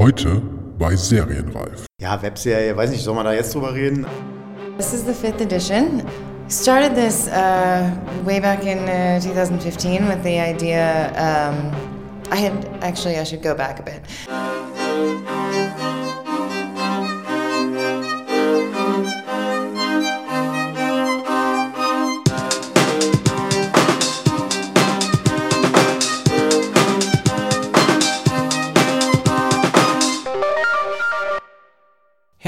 Heute bei Serienreif. Ja, Webserie, weiß nicht, soll man da jetzt drüber reden? This is the fifth edition. Started this uh, way back in uh, 2015 with the idea. Um, I had actually, I should go back a bit.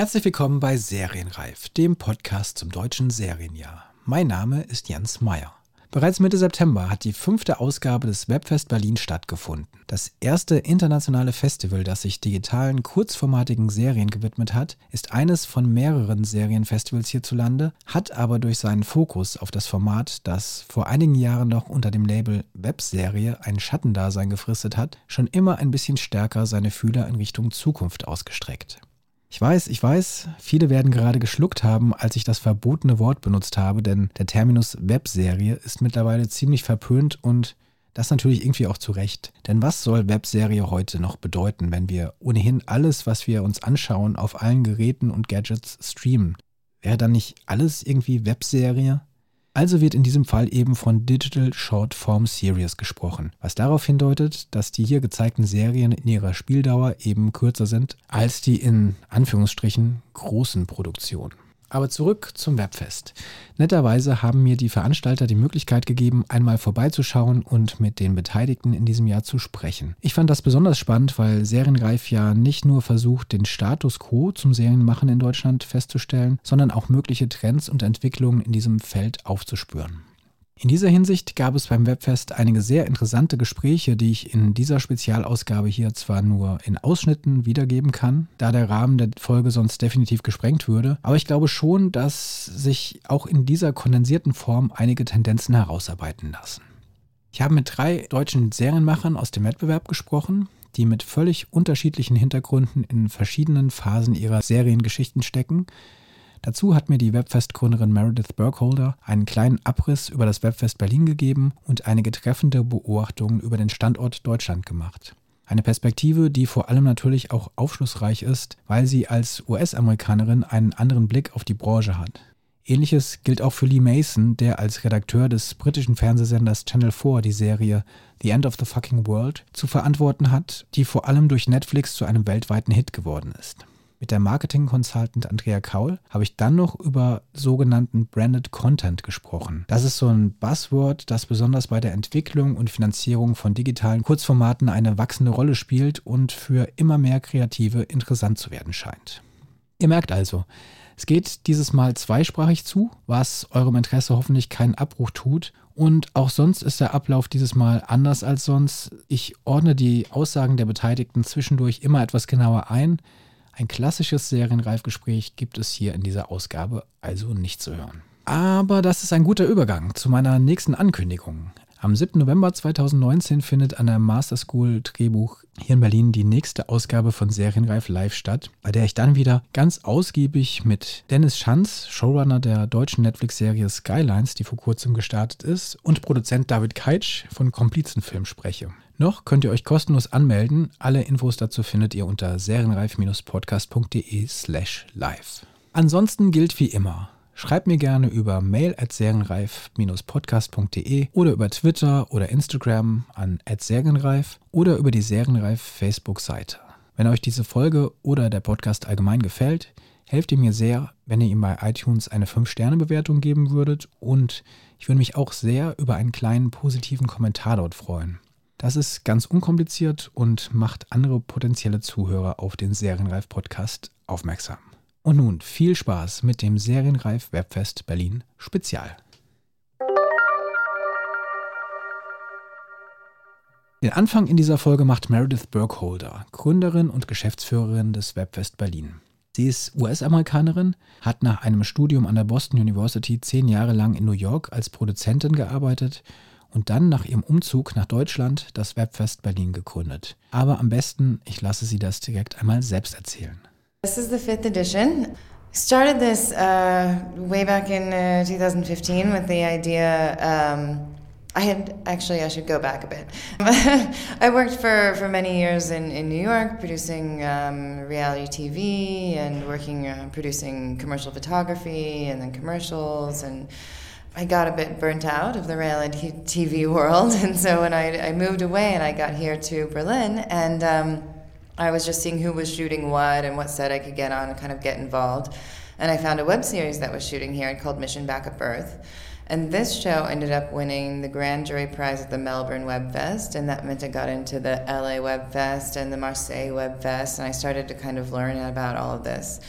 Herzlich willkommen bei Serienreif, dem Podcast zum deutschen Serienjahr. Mein Name ist Jens Meyer. Bereits Mitte September hat die fünfte Ausgabe des Webfest Berlin stattgefunden. Das erste internationale Festival, das sich digitalen, kurzformatigen Serien gewidmet hat, ist eines von mehreren Serienfestivals hierzulande, hat aber durch seinen Fokus auf das Format, das vor einigen Jahren noch unter dem Label Webserie ein Schattendasein gefristet hat, schon immer ein bisschen stärker seine Fühler in Richtung Zukunft ausgestreckt. Ich weiß, ich weiß, viele werden gerade geschluckt haben, als ich das verbotene Wort benutzt habe, denn der Terminus Webserie ist mittlerweile ziemlich verpönt und das natürlich irgendwie auch zu Recht. Denn was soll Webserie heute noch bedeuten, wenn wir ohnehin alles, was wir uns anschauen, auf allen Geräten und Gadgets streamen? Wäre dann nicht alles irgendwie Webserie? Also wird in diesem Fall eben von Digital Short Form Series gesprochen, was darauf hindeutet, dass die hier gezeigten Serien in ihrer Spieldauer eben kürzer sind als die in Anführungsstrichen großen Produktionen. Aber zurück zum Webfest. Netterweise haben mir die Veranstalter die Möglichkeit gegeben, einmal vorbeizuschauen und mit den Beteiligten in diesem Jahr zu sprechen. Ich fand das besonders spannend, weil Serienreif ja nicht nur versucht, den Status quo zum Serienmachen in Deutschland festzustellen, sondern auch mögliche Trends und Entwicklungen in diesem Feld aufzuspüren. In dieser Hinsicht gab es beim Webfest einige sehr interessante Gespräche, die ich in dieser Spezialausgabe hier zwar nur in Ausschnitten wiedergeben kann, da der Rahmen der Folge sonst definitiv gesprengt würde, aber ich glaube schon, dass sich auch in dieser kondensierten Form einige Tendenzen herausarbeiten lassen. Ich habe mit drei deutschen Serienmachern aus dem Wettbewerb gesprochen, die mit völlig unterschiedlichen Hintergründen in verschiedenen Phasen ihrer Seriengeschichten stecken, Dazu hat mir die Webfest-Gründerin Meredith Burkholder einen kleinen Abriss über das Webfest Berlin gegeben und einige treffende Beobachtungen über den Standort Deutschland gemacht. Eine Perspektive, die vor allem natürlich auch aufschlussreich ist, weil sie als US-Amerikanerin einen anderen Blick auf die Branche hat. Ähnliches gilt auch für Lee Mason, der als Redakteur des britischen Fernsehsenders Channel 4 die Serie The End of the Fucking World zu verantworten hat, die vor allem durch Netflix zu einem weltweiten Hit geworden ist. Mit der Marketing-Consultant Andrea Kaul habe ich dann noch über sogenannten Branded Content gesprochen. Das ist so ein Buzzword, das besonders bei der Entwicklung und Finanzierung von digitalen Kurzformaten eine wachsende Rolle spielt und für immer mehr Kreative interessant zu werden scheint. Ihr merkt also, es geht dieses Mal zweisprachig zu, was eurem Interesse hoffentlich keinen Abbruch tut. Und auch sonst ist der Ablauf dieses Mal anders als sonst. Ich ordne die Aussagen der Beteiligten zwischendurch immer etwas genauer ein. Ein klassisches Serienreifgespräch gibt es hier in dieser Ausgabe also nicht zu hören. Aber das ist ein guter Übergang zu meiner nächsten Ankündigung. Am 7. November 2019 findet an der Master School Drehbuch hier in Berlin die nächste Ausgabe von Serienreif Live statt, bei der ich dann wieder ganz ausgiebig mit Dennis Schanz, Showrunner der deutschen Netflix-Serie Skylines, die vor kurzem gestartet ist, und Produzent David Keitsch von Komplizenfilm spreche. Noch könnt ihr euch kostenlos anmelden. Alle Infos dazu findet ihr unter serienreif-podcast.de slash live. Ansonsten gilt wie immer, schreibt mir gerne über mail at serienreif-podcast.de oder über Twitter oder Instagram an serienreif oder über die Serienreif Facebook-Seite. Wenn euch diese Folge oder der Podcast allgemein gefällt, helft ihr mir sehr, wenn ihr ihm bei iTunes eine 5-Sterne-Bewertung geben würdet und ich würde mich auch sehr über einen kleinen positiven Kommentar dort freuen. Das ist ganz unkompliziert und macht andere potenzielle Zuhörer auf den Serienreif Podcast aufmerksam. Und nun viel Spaß mit dem Serienreif Webfest Berlin Spezial. Den Anfang in dieser Folge macht Meredith Burkholder, Gründerin und Geschäftsführerin des Webfest Berlin. Sie ist US-Amerikanerin, hat nach einem Studium an der Boston University zehn Jahre lang in New York als Produzentin gearbeitet und dann nach ihrem Umzug nach Deutschland das Webfest Berlin gegründet. Aber am besten, ich lasse sie das direkt einmal selbst erzählen. This is the fifth edition. Started this uh, way back in uh, 2015 with the idea. Um, I had actually I should go back a bit. I worked for, for many years in, in New York producing um, reality TV and working uh, producing commercial photography and then commercials and I got a bit burnt out of the reality TV world and so when I, I moved away and I got here to Berlin and um, I was just seeing who was shooting what and what set I could get on and kind of get involved and I found a web series that was shooting here called Mission Backup Earth and this show ended up winning the Grand Jury Prize at the Melbourne Web Fest, and that meant I got into the LA Web Fest and the Marseille Web Fest, and I started to kind of learn about all of this.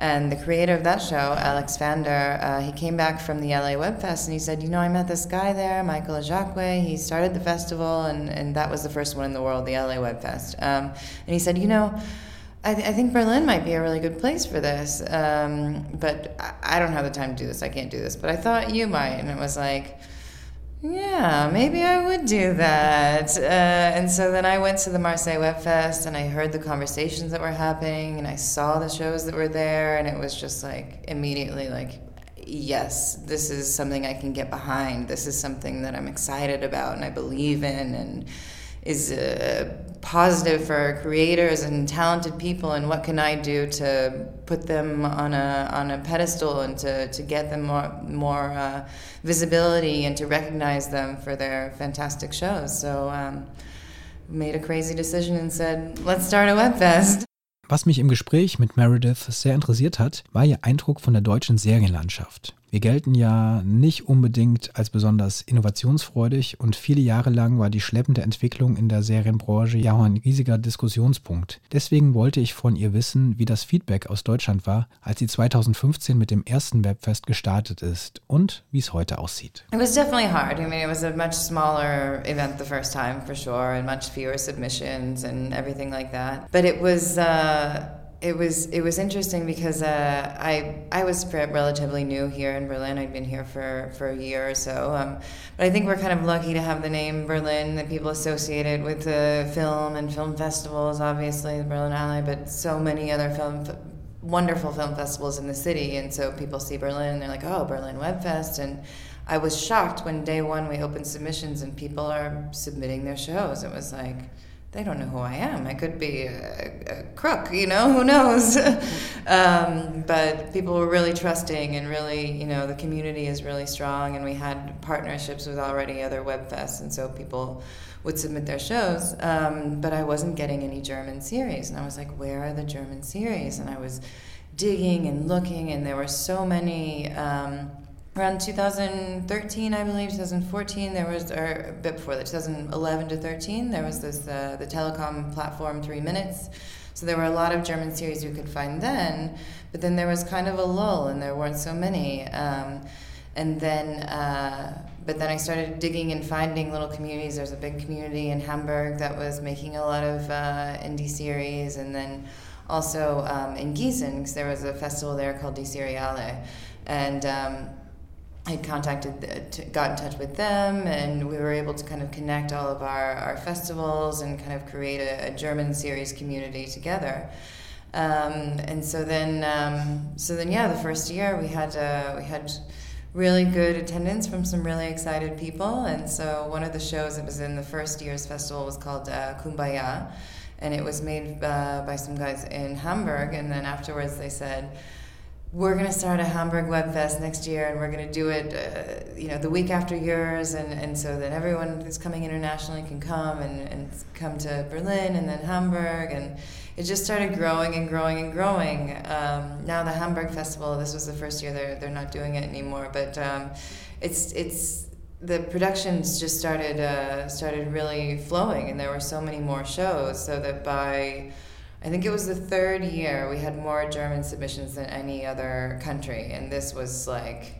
And the creator of that show, Alex Vander, uh, he came back from the LA Web Fest and he said, You know, I met this guy there, Michael Jacque. He started the festival, and, and that was the first one in the world, the LA Web Fest. Um, and he said, You know, I, th- I, think Berlin might be a really good place for this. Um, but I, I, don't have the time to do this. I can't do this. But I thought you might. And it was like, yeah, maybe I would do that. Uh, and so then I went to the Marseille Web Fest and I heard the conversations that were happening and I saw the shows that were there. And it was just like immediately like, yes, this is something I can get behind. This is something that I'm excited about and I believe in. And is uh, positive for creators and talented people and what can I do to put them on a on a pedestal and to, to get them more more uh, visibility and to recognize them for their fantastic shows so um, made a crazy decision and said let's start a webfest Was mich im Gespräch mit Meredith sehr interessiert hat, war ihr Eindruck von der deutschen Serienlandschaft. Wir gelten ja nicht unbedingt als besonders innovationsfreudig und viele Jahre lang war die schleppende Entwicklung in der Serienbranche ja auch ein riesiger Diskussionspunkt. Deswegen wollte ich von ihr wissen, wie das Feedback aus Deutschland war, als sie 2015 mit dem ersten Webfest gestartet ist und wie es heute aussieht. It was definitely hard. I mean, it was a much smaller event the first time for sure and much fewer submissions and everything like that. But it was uh it was it was interesting because uh, I I was relatively new here in Berlin. I'd been here for, for a year or so, um, but I think we're kind of lucky to have the name Berlin that people associate it with the film and film festivals. Obviously, the Berlinale, but so many other film wonderful film festivals in the city, and so people see Berlin and they're like, oh, Berlin Web Fest, and I was shocked when day one we opened submissions and people are submitting their shows. It was like they don't know who I am. I could be a, a crook, you know, who knows? um, but people were really trusting and really, you know, the community is really strong. And we had partnerships with already other web fests, and so people would submit their shows. Um, but I wasn't getting any German series, and I was like, where are the German series? And I was digging and looking, and there were so many. Um, around 2013, I believe, 2014, there was, or a bit before that, 2011 to 13, there was this, uh, the telecom platform Three Minutes. So there were a lot of German series you could find then, but then there was kind of a lull and there weren't so many. Um, and then, uh, but then I started digging and finding little communities. There's a big community in Hamburg that was making a lot of uh, indie series, and then also um, in Gießen, because there was a festival there called Die Seriale. And um, I contacted, got in touch with them, and we were able to kind of connect all of our, our festivals and kind of create a, a German series community together. Um, and so then, um, so then, yeah, the first year we had uh, we had really good attendance from some really excited people. And so one of the shows that was in the first year's festival was called uh, Kumbaya, and it was made uh, by some guys in Hamburg. And then afterwards, they said we're going to start a Hamburg Web Fest next year, and we're going to do it, uh, you know, the week after yours, and, and so that everyone who's coming internationally can come and, and come to Berlin and then Hamburg, and it just started growing and growing and growing. Um, now the Hamburg Festival, this was the first year they're they're not doing it anymore, but um, it's it's the productions just started uh, started really flowing, and there were so many more shows, so that by I think it was the third year we had more German submissions than any other country, and this was like,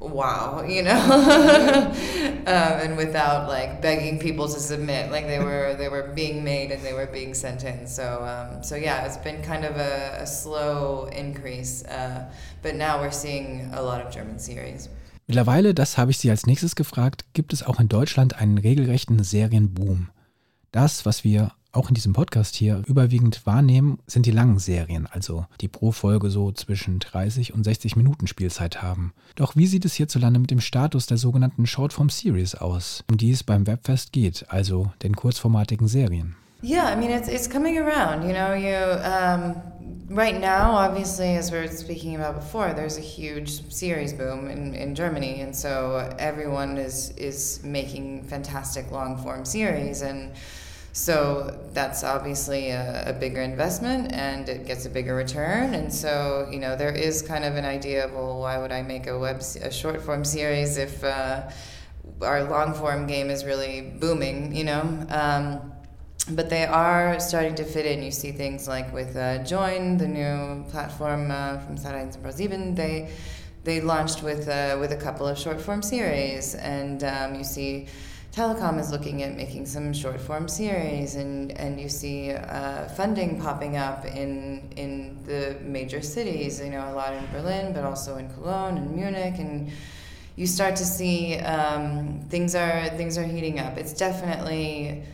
wow, you know, um, and without like begging people to submit, like they were they were being made and they were being sent in. So um, so yeah, it's been kind of a, a slow increase, uh, but now we're seeing a lot of German series. Mittlerweile, das habe ich Sie als nächstes gefragt, gibt es auch in Deutschland einen regelrechten Serienboom. Das, was wir auch in diesem Podcast hier überwiegend wahrnehmen, sind die langen Serien, also die pro Folge so zwischen 30 und 60 Minuten Spielzeit haben. Doch wie sieht es hierzulande mit dem Status der sogenannten Shortform Series aus, um die es beim Webfest geht, also den kurzformatigen Serien? Yeah, I mean it's it's coming around. You know, you um, right now, obviously, as we were speaking about before, there's a huge series boom in, in Germany, and so everyone is is making fantastic long form series, and so that's obviously a, a, bigger investment, and it gets a bigger return, and so you know there is kind of an idea of well, why would I make a web a short form series if uh, our long form game is really booming, you know. Um, but they are starting to fit in. You see things like with uh, Join, the new platform uh, from Sat1 and ProSieben, they they launched with uh, with a couple of short form series, and um, you see Telecom is looking at making some short form series, and and you see uh, funding popping up in in the major cities. You know, a lot in Berlin, but also in Cologne and Munich, and you start to see um, things are things are heating up. It's definitely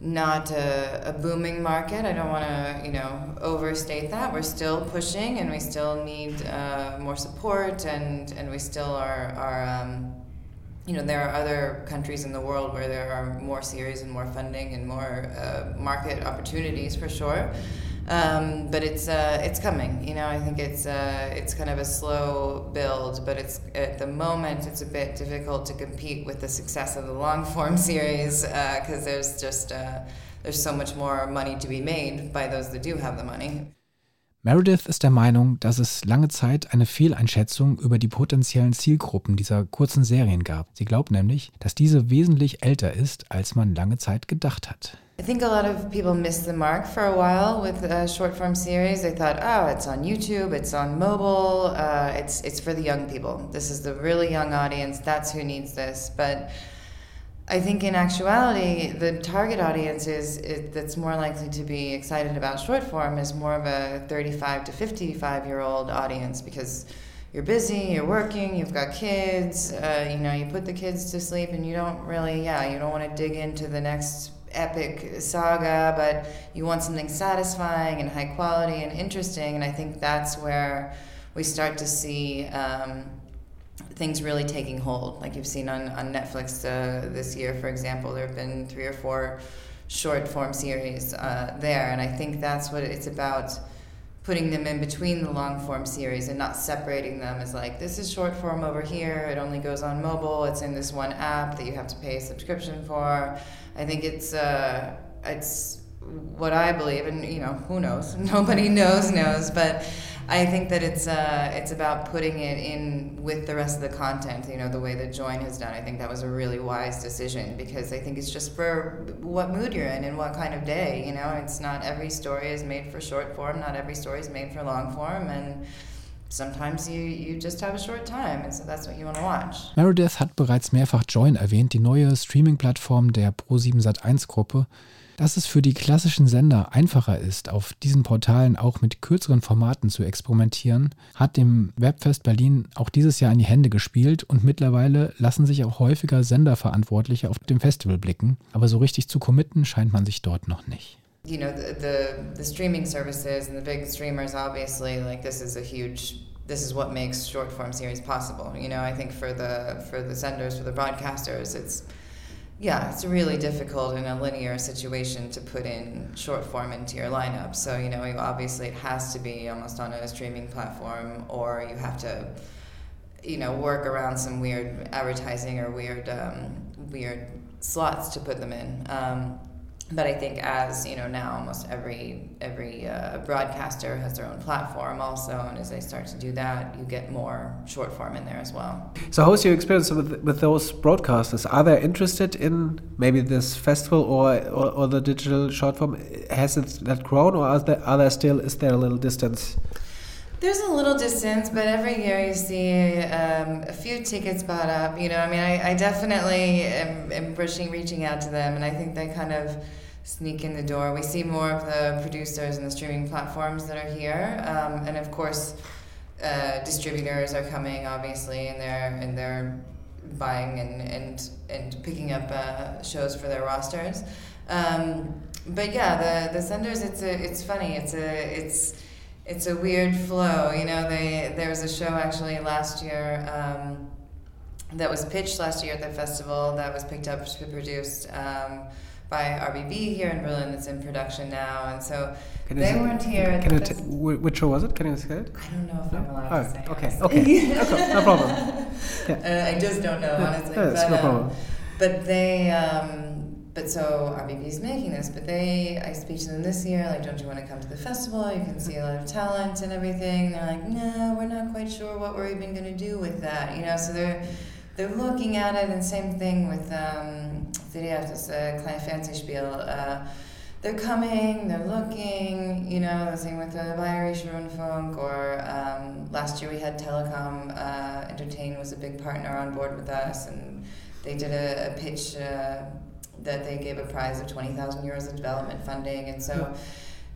not a, a, booming market. I don't want to, you know, overstate that. We're still pushing, and we still need uh, more support, and and we still are are. Um, you know, there are other countries in the world where there are more series and more funding and more uh, market opportunities for sure. Um, but it's uh, it's coming. You know, I think it's uh, it's kind of a slow build, but it's at the moment it's a bit difficult to compete with the success of the long form series because uh, there's just uh, there's so much more money to be made by those that do have the money. Meredith ist der Meinung, dass es lange Zeit eine Fehleinschätzung über die potenziellen Zielgruppen dieser kurzen Serien gab. Sie glaubt nämlich, dass diese wesentlich älter ist, als man lange Zeit gedacht hat. I think a lot of people missed the mark for a while with a short form series. They thought, oh, it's on YouTube, it's on mobile, uh, it's it's for the young people. This is the really young audience. That's who needs this. But I think in actuality, the target audience is it, that's more likely to be excited about short form is more of a 35 to 55 year old audience because you're busy, you're working, you've got kids, uh, you know, you put the kids to sleep and you don't really, yeah, you don't want to dig into the next epic saga, but you want something satisfying and high quality and interesting. And I think that's where we start to see um, things really taking hold. Like you've seen on, on Netflix uh, this year, for example, there have been three or four short form series uh, there. And I think that's what it's about putting them in between the long form series and not separating them as like this is short form over here it only goes on mobile it's in this one app that you have to pay a subscription for i think it's uh, it's what i believe and you know who knows nobody knows knows but I think that it's uh, it's about putting it in with the rest of the content. You know, the way that Join has done. I think that was a really wise decision because I think it's just for what mood you're in and what kind of day. You know, it's not every story is made for short form. Not every story is made for long form, and sometimes you, you just have a short time and so that's what you want to watch. Meredith hat bereits mehrfach Join erwähnt, die neue Streaming-Plattform der Pro7 Sat1-Gruppe, Dass es für die klassischen Sender einfacher ist, auf diesen Portalen auch mit kürzeren Formaten zu experimentieren, hat dem Webfest Berlin auch dieses Jahr in die Hände gespielt und mittlerweile lassen sich auch häufiger Senderverantwortliche auf dem Festival blicken. Aber so richtig zu committen scheint man sich dort noch nicht. You know, the, the, the streaming services and the big streamers, obviously, like this is a huge this is what makes short form series possible. You know, I think for the for the senders, for the broadcasters, it's yeah, it's really difficult in a linear situation to put in short form into your lineup. So, you know, obviously it has to be almost on a streaming platform, or you have to, you know, work around some weird advertising or weird, um, weird slots to put them in. Um, but I think as you know now, almost every every uh, broadcaster has their own platform also, and as they start to do that, you get more short form in there as well. So, how's your experience with with those broadcasters? Are they interested in maybe this festival or or, or the digital short form? Has it that grown, or are there, are there still is there a little distance? There's a little distance, but every year you see um, a few tickets bought up. You know, I mean, I, I definitely am, am pushing, reaching out to them, and I think they kind of sneak in the door. We see more of the producers and the streaming platforms that are here, um, and of course, uh, distributors are coming, obviously, and they're and they're buying and and and picking up uh, shows for their rosters. Um, but yeah, the the senders. It's a it's funny. It's a it's it's a weird flow. You know, they there was a show actually last year. Um, that was pitched last year at the festival that was picked up to be produced um, by RBB here in Berlin. It's in production now, and so Can they say- weren't here. Can you t- which show was it? Can you say it? I don't know if No? I'm allowed Oh, to say. okay, honestly. okay, okay, no problem. Uh, I just don't know, honestly. yeah, but, no um, problem. but they, um, but so is making this, but they, I speak to them this year, like, don't you want to come to the festival? You can see a lot of talent and everything. They're like, no, we're not quite sure what we're even going to do with that, you know. So they're they're looking at it, and same thing with um, das uh, kleine Fernsehspiel. Uh, they're coming, they're looking, you know, the same with the Bayerische Rundfunk, or um, last year we had Telecom uh, Entertain was a big partner on board with us, and they did a, a pitch uh, that they gave a prize of 20,000 euros of development funding, and so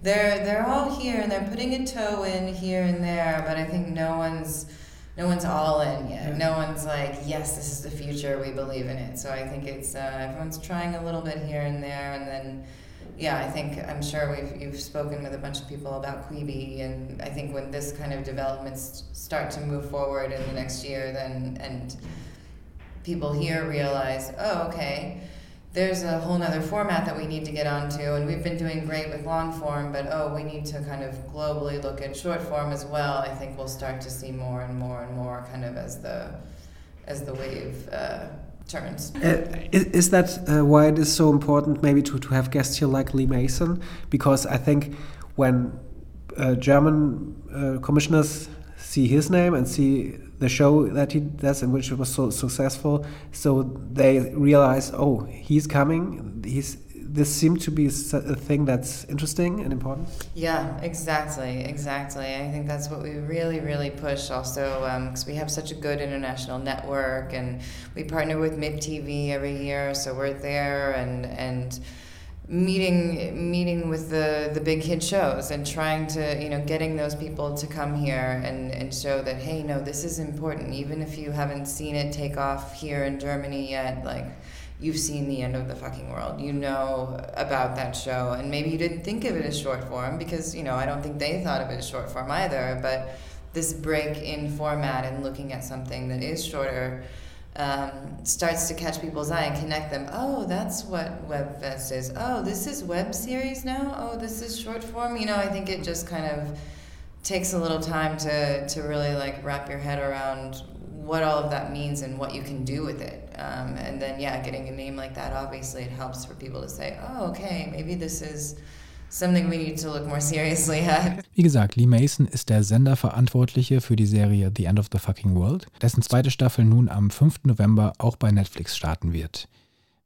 they're, they're all here, and they're putting a toe in here and there, but I think no one's no one's all in yet. No one's like, yes, this is the future. We believe in it. So I think it's uh, everyone's trying a little bit here and there, and then yeah, I think I'm sure we've you've spoken with a bunch of people about Quibi, and I think when this kind of developments start to move forward in the next year, then and people here realize, oh, okay, there's a whole nother format that we need to get onto, and we've been doing great with long form, but oh, we need to kind of globally look at short form as well. I think we'll start to see more and more and more kind of as the as the wave uh, turns. Uh, is, is that uh, why it is so important maybe to, to have guests here like Lee Mason? Because I think when uh, German uh, commissioners see his name and see the show that he does which it was so successful, so they realize, oh, he's coming. He's this seemed to be a thing that's interesting and important. Yeah, exactly, exactly. I think that's what we really, really push also um, because we have such a good international network and we partner with Mid TV every year, so we're there and and meeting meeting with the the big hit shows and trying to you know getting those people to come here and and show that hey no this is important even if you haven't seen it take off here in Germany yet like you've seen the end of the fucking world. You know about that show, and maybe you didn't think of it as short form because, you know, I don't think they thought of it as short form either. But this break in format and looking at something that is shorter um, starts to catch people's eye and connect them. Oh, that's what WebFest is. Oh, this is web series now. Oh, this is short form. You know, I think it just kind of takes a little time to, to really like wrap your head around what all of that means and what you can do with it. Um, and then, yeah, getting a name like that, obviously, it helps for people to say, oh, okay, maybe this is Wie gesagt, Lee Mason ist der Senderverantwortliche für die Serie The End of the Fucking World, dessen zweite Staffel nun am 5. November auch bei Netflix starten wird.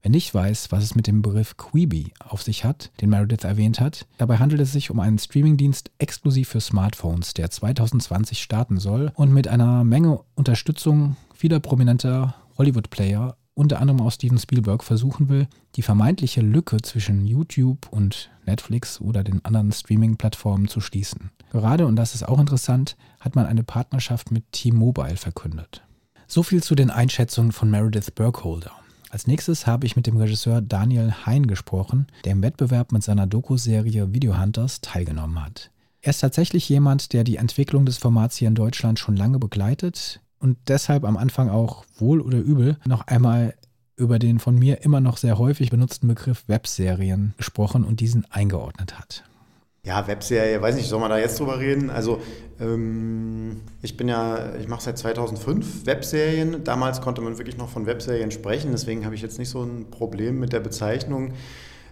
Wer nicht weiß, was es mit dem Begriff Quibi auf sich hat, den Meredith erwähnt hat, dabei handelt es sich um einen Streamingdienst exklusiv für Smartphones, der 2020 starten soll und mit einer Menge Unterstützung vieler prominenter Hollywood-Player, unter anderem auch Steven Spielberg, versuchen will, die vermeintliche Lücke zwischen YouTube und Netflix oder den anderen Streaming-Plattformen zu schließen. Gerade, und das ist auch interessant, hat man eine Partnerschaft mit T-Mobile verkündet. So viel zu den Einschätzungen von Meredith Burkholder. Als nächstes habe ich mit dem Regisseur Daniel Hein gesprochen, der im Wettbewerb mit seiner Doku-Serie Video Hunters teilgenommen hat. Er ist tatsächlich jemand, der die Entwicklung des Formats hier in Deutschland schon lange begleitet und deshalb am Anfang auch wohl oder übel noch einmal über den von mir immer noch sehr häufig benutzten Begriff Webserien gesprochen und diesen eingeordnet hat. Ja, Webserie, weiß nicht, soll man da jetzt drüber reden? Also, ähm, ich bin ja, ich mache seit 2005 Webserien. Damals konnte man wirklich noch von Webserien sprechen, deswegen habe ich jetzt nicht so ein Problem mit der Bezeichnung.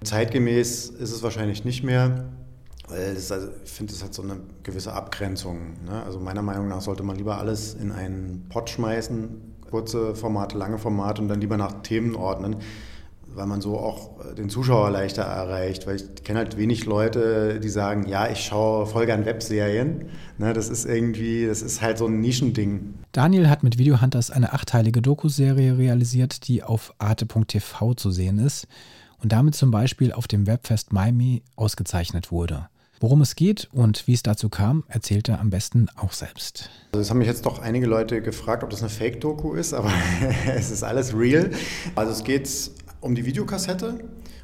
Zeitgemäß ist es wahrscheinlich nicht mehr. Also, ich finde, das hat so eine gewisse Abgrenzung. Ne? Also meiner Meinung nach sollte man lieber alles in einen Pott schmeißen, kurze Formate, lange Formate und dann lieber nach Themen ordnen, weil man so auch äh, den Zuschauer leichter erreicht. Weil ich kenne halt wenig Leute, die sagen, ja, ich schaue voll gern Webserien. Ne? Das ist irgendwie, das ist halt so ein Nischending. Daniel hat mit Video Hunters eine achteilige Doku-Serie realisiert, die auf arte.tv zu sehen ist und damit zum Beispiel auf dem Webfest Miami ausgezeichnet wurde. Worum es geht und wie es dazu kam, erzählt er am besten auch selbst. Also es haben mich jetzt doch einige Leute gefragt, ob das eine Fake-Doku ist, aber es ist alles real. Also es geht um die Videokassette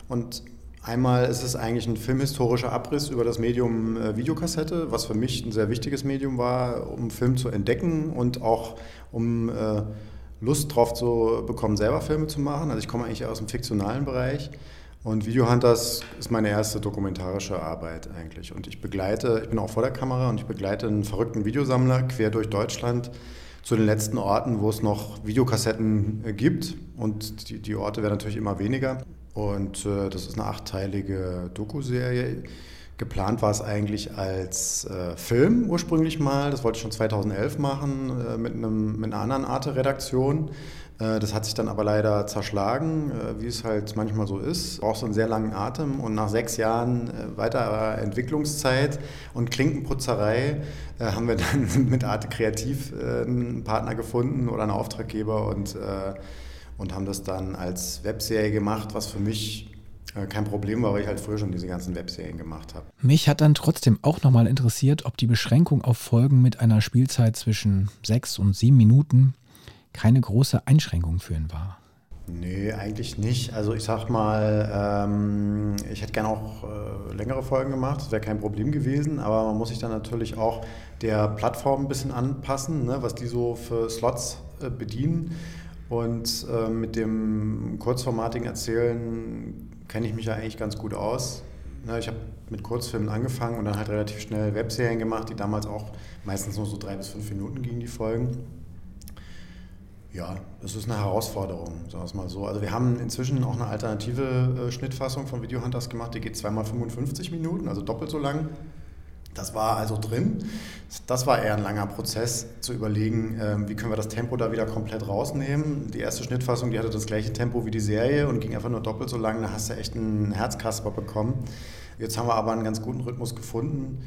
und Einmal ist es eigentlich ein filmhistorischer Abriss über das Medium äh, Videokassette, was für mich ein sehr wichtiges Medium war, um Film zu entdecken und auch um äh, Lust drauf zu bekommen, selber Filme zu machen. Also ich komme eigentlich aus dem fiktionalen Bereich und Videohunters ist meine erste dokumentarische Arbeit eigentlich. Und ich begleite, ich bin auch vor der Kamera und ich begleite einen verrückten Videosammler quer durch Deutschland zu den letzten Orten, wo es noch Videokassetten äh, gibt. Und die, die Orte werden natürlich immer weniger. Und äh, das ist eine achteilige Doku-Serie. Geplant war es eigentlich als äh, Film ursprünglich mal. Das wollte ich schon 2011 machen äh, mit, einem, mit einer anderen Art der Redaktion. Äh, das hat sich dann aber leider zerschlagen, äh, wie es halt manchmal so ist. Braucht so einen sehr langen Atem und nach sechs Jahren äh, weiterer Entwicklungszeit und Klinkenputzerei haben wir dann mit Arte Kreativ einen Partner gefunden oder einen Auftraggeber und und haben das dann als Webserie gemacht, was für mich äh, kein Problem war, weil ich halt früher schon diese ganzen Webserien gemacht habe. Mich hat dann trotzdem auch nochmal interessiert, ob die Beschränkung auf Folgen mit einer Spielzeit zwischen sechs und sieben Minuten keine große Einschränkung für ihn war. Nee, eigentlich nicht. Also ich sag mal, ähm, ich hätte gerne auch äh, längere Folgen gemacht, das wäre kein Problem gewesen, aber man muss sich dann natürlich auch der Plattform ein bisschen anpassen, ne, was die so für Slots äh, bedienen. Und äh, mit dem kurzformatigen Erzählen kenne ich mich ja eigentlich ganz gut aus. Ne, ich habe mit Kurzfilmen angefangen und dann halt relativ schnell Webserien gemacht, die damals auch meistens nur so drei bis fünf Minuten gingen, die Folgen. Ja, es ist eine Herausforderung, sagen wir es mal so. Also wir haben inzwischen auch eine alternative äh, Schnittfassung von Videohunters gemacht, die geht zweimal 55 Minuten, also doppelt so lang. Das war also drin. Das war eher ein langer Prozess, zu überlegen, ähm, wie können wir das Tempo da wieder komplett rausnehmen. Die erste Schnittfassung, die hatte das gleiche Tempo wie die Serie und ging einfach nur doppelt so lang. Da hast du echt einen Herzkasper bekommen. Jetzt haben wir aber einen ganz guten Rhythmus gefunden.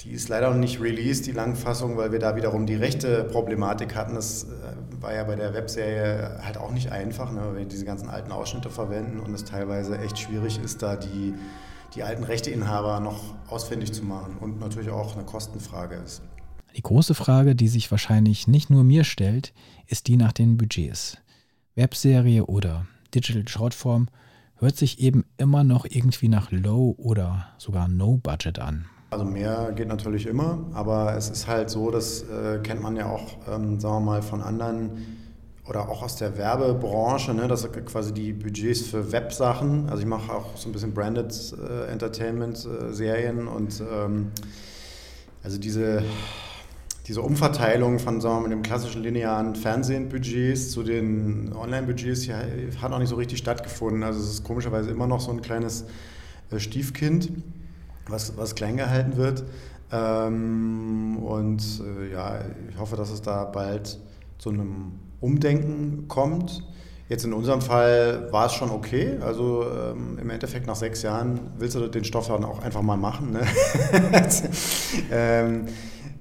Die ist leider noch nicht released, die Langfassung, weil wir da wiederum die rechte Problematik hatten. Das äh, war ja bei der Webserie halt auch nicht einfach, ne, weil wir diese ganzen alten Ausschnitte verwenden und es teilweise echt schwierig ist, da die die alten Rechteinhaber noch ausfindig zu machen und natürlich auch eine Kostenfrage ist. Die große Frage, die sich wahrscheinlich nicht nur mir stellt, ist die nach den Budgets. Webserie oder Digital Shortform hört sich eben immer noch irgendwie nach Low oder sogar No Budget an. Also mehr geht natürlich immer, aber es ist halt so, das äh, kennt man ja auch, ähm, sagen wir mal, von anderen oder auch aus der Werbebranche, ne, das sind quasi die Budgets für Websachen. Also ich mache auch so ein bisschen Branded äh, Entertainment-Serien äh, und ähm, also diese, diese Umverteilung von sagen wir mal, dem klassischen linearen Fernsehen-Budgets zu den Online-Budgets hat noch nicht so richtig stattgefunden. Also es ist komischerweise immer noch so ein kleines äh, Stiefkind, was, was klein gehalten wird. Ähm, und äh, ja, ich hoffe, dass es da bald zu einem Umdenken kommt. Jetzt in unserem Fall war es schon okay. Also ähm, im Endeffekt nach sechs Jahren willst du den Stoff dann auch einfach mal machen. Ne? ähm,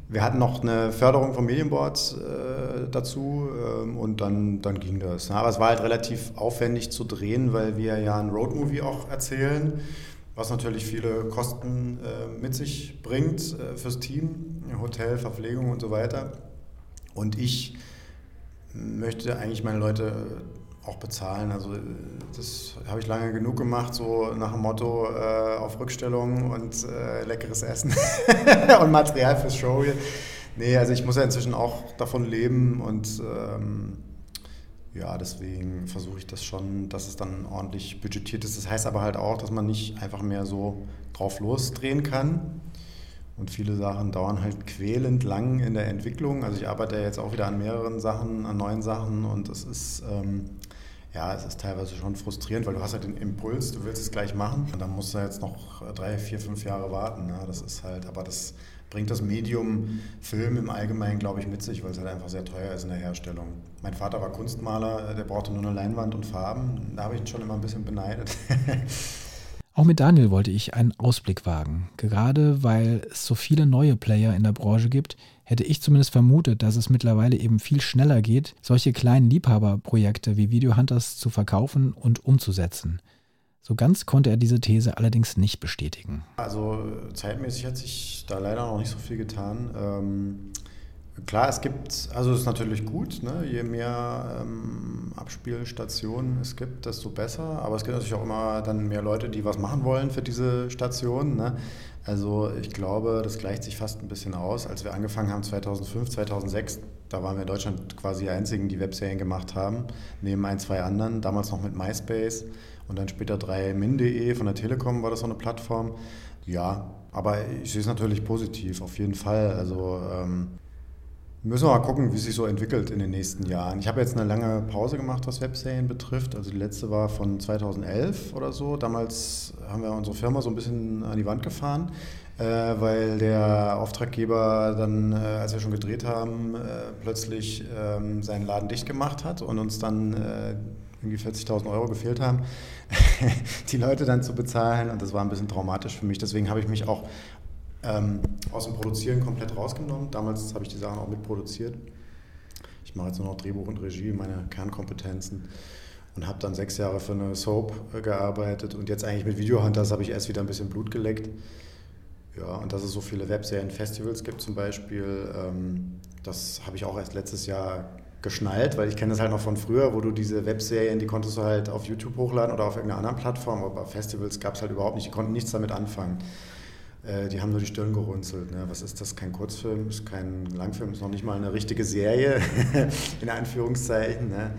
wir hatten noch eine Förderung vom Medienboard äh, dazu ähm, und dann, dann ging das. Ne? Aber es war halt relativ aufwendig zu drehen, weil wir ja ein Roadmovie auch erzählen, was natürlich viele Kosten äh, mit sich bringt äh, fürs Team, Hotel, Verpflegung und so weiter. Und ich möchte eigentlich meine Leute auch bezahlen. Also das habe ich lange genug gemacht, so nach dem Motto äh, auf Rückstellung und äh, leckeres Essen und Material fürs Show. Nee, also ich muss ja inzwischen auch davon leben und ähm, ja, deswegen versuche ich das schon, dass es dann ordentlich budgetiert ist. Das heißt aber halt auch, dass man nicht einfach mehr so drauf losdrehen kann. Und viele Sachen dauern halt quälend lang in der Entwicklung. Also ich arbeite ja jetzt auch wieder an mehreren Sachen, an neuen Sachen und es ist, ähm, ja, es ist teilweise schon frustrierend, weil du hast halt den Impuls, du willst es gleich machen und dann musst du jetzt noch drei, vier, fünf Jahre warten. Ja, das ist halt, aber das bringt das Medium Film im Allgemeinen, glaube ich, mit sich, weil es halt einfach sehr teuer ist in der Herstellung. Mein Vater war Kunstmaler, der brauchte nur eine Leinwand und Farben. Da habe ich ihn schon immer ein bisschen beneidet. Auch mit Daniel wollte ich einen Ausblick wagen. Gerade weil es so viele neue Player in der Branche gibt, hätte ich zumindest vermutet, dass es mittlerweile eben viel schneller geht, solche kleinen Liebhaberprojekte wie Video Hunters zu verkaufen und umzusetzen. So ganz konnte er diese These allerdings nicht bestätigen. Also zeitmäßig hat sich da leider noch nicht so viel getan. Ähm Klar, es gibt, also es ist natürlich gut, ne? je mehr ähm, Abspielstationen es gibt, desto besser. Aber es gibt natürlich auch immer dann mehr Leute, die was machen wollen für diese Stationen. Ne? Also ich glaube, das gleicht sich fast ein bisschen aus. Als wir angefangen haben 2005, 2006, da waren wir in Deutschland quasi die Einzigen, die Webserien gemacht haben, neben ein, zwei anderen, damals noch mit MySpace und dann später 3min.de von der Telekom war das so eine Plattform. Ja, aber ich sehe es natürlich positiv, auf jeden Fall. Also ähm, Müssen wir mal gucken, wie es sich so entwickelt in den nächsten Jahren. Ich habe jetzt eine lange Pause gemacht, was Webserien betrifft. Also die letzte war von 2011 oder so. Damals haben wir unsere Firma so ein bisschen an die Wand gefahren, äh, weil der Auftraggeber dann, äh, als wir schon gedreht haben, äh, plötzlich ähm, seinen Laden dicht gemacht hat und uns dann äh, irgendwie 40.000 Euro gefehlt haben, die Leute dann zu bezahlen. Und das war ein bisschen traumatisch für mich. Deswegen habe ich mich auch ähm, aus dem Produzieren komplett rausgenommen. Damals habe ich die Sachen auch mitproduziert. Ich mache jetzt nur noch Drehbuch und Regie, meine Kernkompetenzen. Und habe dann sechs Jahre für eine Soap äh, gearbeitet. Und jetzt eigentlich mit Videohunters habe ich erst wieder ein bisschen Blut geleckt. Ja, und dass es so viele Webserien-Festivals gibt zum Beispiel, ähm, das habe ich auch erst letztes Jahr geschnallt, weil ich kenne das halt noch von früher, wo du diese Webserien, die konntest du halt auf YouTube hochladen oder auf irgendeiner anderen Plattform, aber Festivals gab es halt überhaupt nicht, die konnten nichts damit anfangen. Äh, die haben nur die Stirn gerunzelt. Ne? Was ist das? Kein Kurzfilm, ist kein Langfilm, ist noch nicht mal eine richtige Serie, in Anführungszeichen. Ne?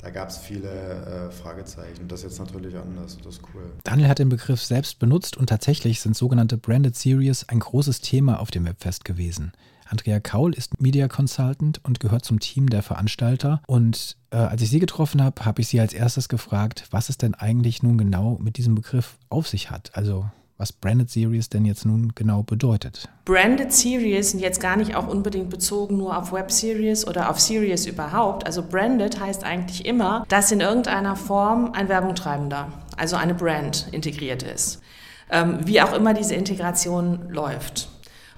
Da gab es viele äh, Fragezeichen. Das ist jetzt natürlich anders. Das ist cool. Daniel hat den Begriff selbst benutzt und tatsächlich sind sogenannte Branded Series ein großes Thema auf dem Webfest gewesen. Andrea Kaul ist Media Consultant und gehört zum Team der Veranstalter. Und äh, als ich sie getroffen habe, habe ich sie als erstes gefragt, was es denn eigentlich nun genau mit diesem Begriff auf sich hat. Also was Branded Series denn jetzt nun genau bedeutet. Branded Series sind jetzt gar nicht auch unbedingt bezogen nur auf Web Series oder auf Series überhaupt. Also Branded heißt eigentlich immer, dass in irgendeiner Form ein Werbungtreibender, also eine Brand integriert ist. Ähm, wie auch immer diese Integration läuft.